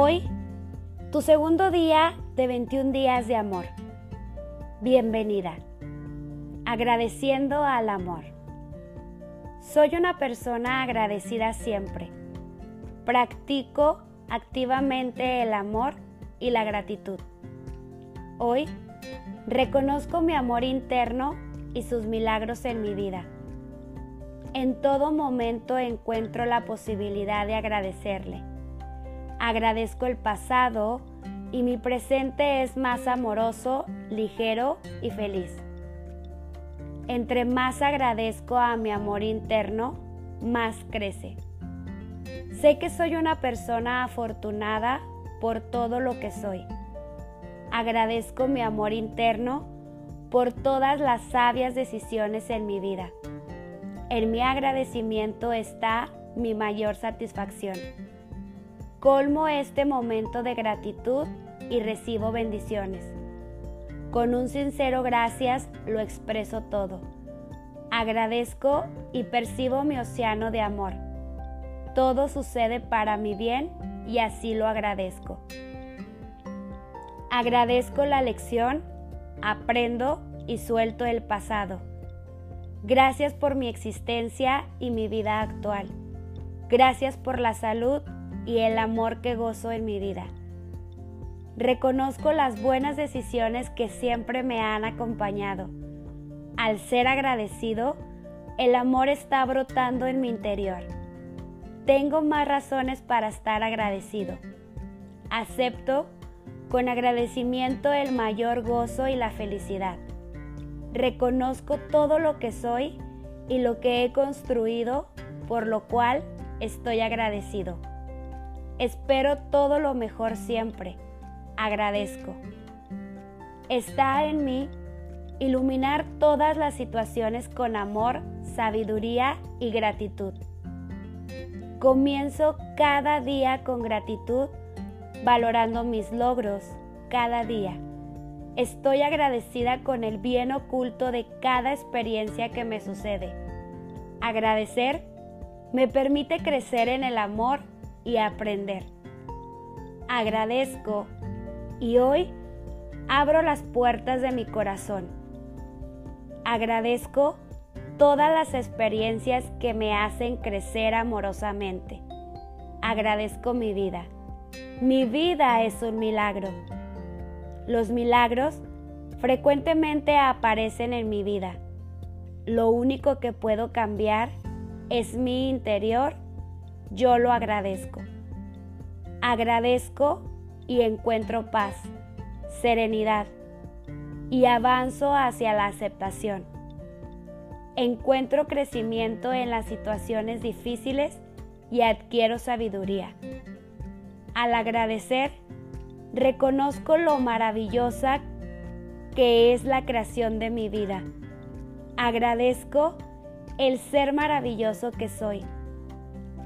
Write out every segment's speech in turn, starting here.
Hoy, tu segundo día de 21 días de amor. Bienvenida. Agradeciendo al amor. Soy una persona agradecida siempre. Practico activamente el amor y la gratitud. Hoy, reconozco mi amor interno y sus milagros en mi vida. En todo momento encuentro la posibilidad de agradecerle agradezco el pasado y mi presente es más amoroso, ligero y feliz. Entre más agradezco a mi amor interno, más crece. Sé que soy una persona afortunada por todo lo que soy. Agradezco mi amor interno por todas las sabias decisiones en mi vida. En mi agradecimiento está mi mayor satisfacción. Colmo este momento de gratitud y recibo bendiciones. Con un sincero gracias lo expreso todo. Agradezco y percibo mi océano de amor. Todo sucede para mi bien y así lo agradezco. Agradezco la lección, aprendo y suelto el pasado. Gracias por mi existencia y mi vida actual. Gracias por la salud y el amor que gozo en mi vida. Reconozco las buenas decisiones que siempre me han acompañado. Al ser agradecido, el amor está brotando en mi interior. Tengo más razones para estar agradecido. Acepto con agradecimiento el mayor gozo y la felicidad. Reconozco todo lo que soy y lo que he construido, por lo cual estoy agradecido. Espero todo lo mejor siempre. Agradezco. Está en mí iluminar todas las situaciones con amor, sabiduría y gratitud. Comienzo cada día con gratitud, valorando mis logros cada día. Estoy agradecida con el bien oculto de cada experiencia que me sucede. Agradecer me permite crecer en el amor y aprender. Agradezco y hoy abro las puertas de mi corazón. Agradezco todas las experiencias que me hacen crecer amorosamente. Agradezco mi vida. Mi vida es un milagro. Los milagros frecuentemente aparecen en mi vida. Lo único que puedo cambiar es mi interior yo lo agradezco. Agradezco y encuentro paz, serenidad y avanzo hacia la aceptación. Encuentro crecimiento en las situaciones difíciles y adquiero sabiduría. Al agradecer, reconozco lo maravillosa que es la creación de mi vida. Agradezco el ser maravilloso que soy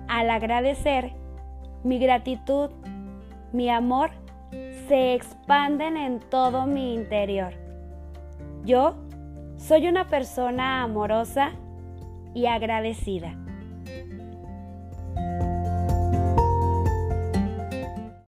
al agradecer, mi gratitud, mi amor se expanden en todo mi interior. Yo soy una persona amorosa y agradecida.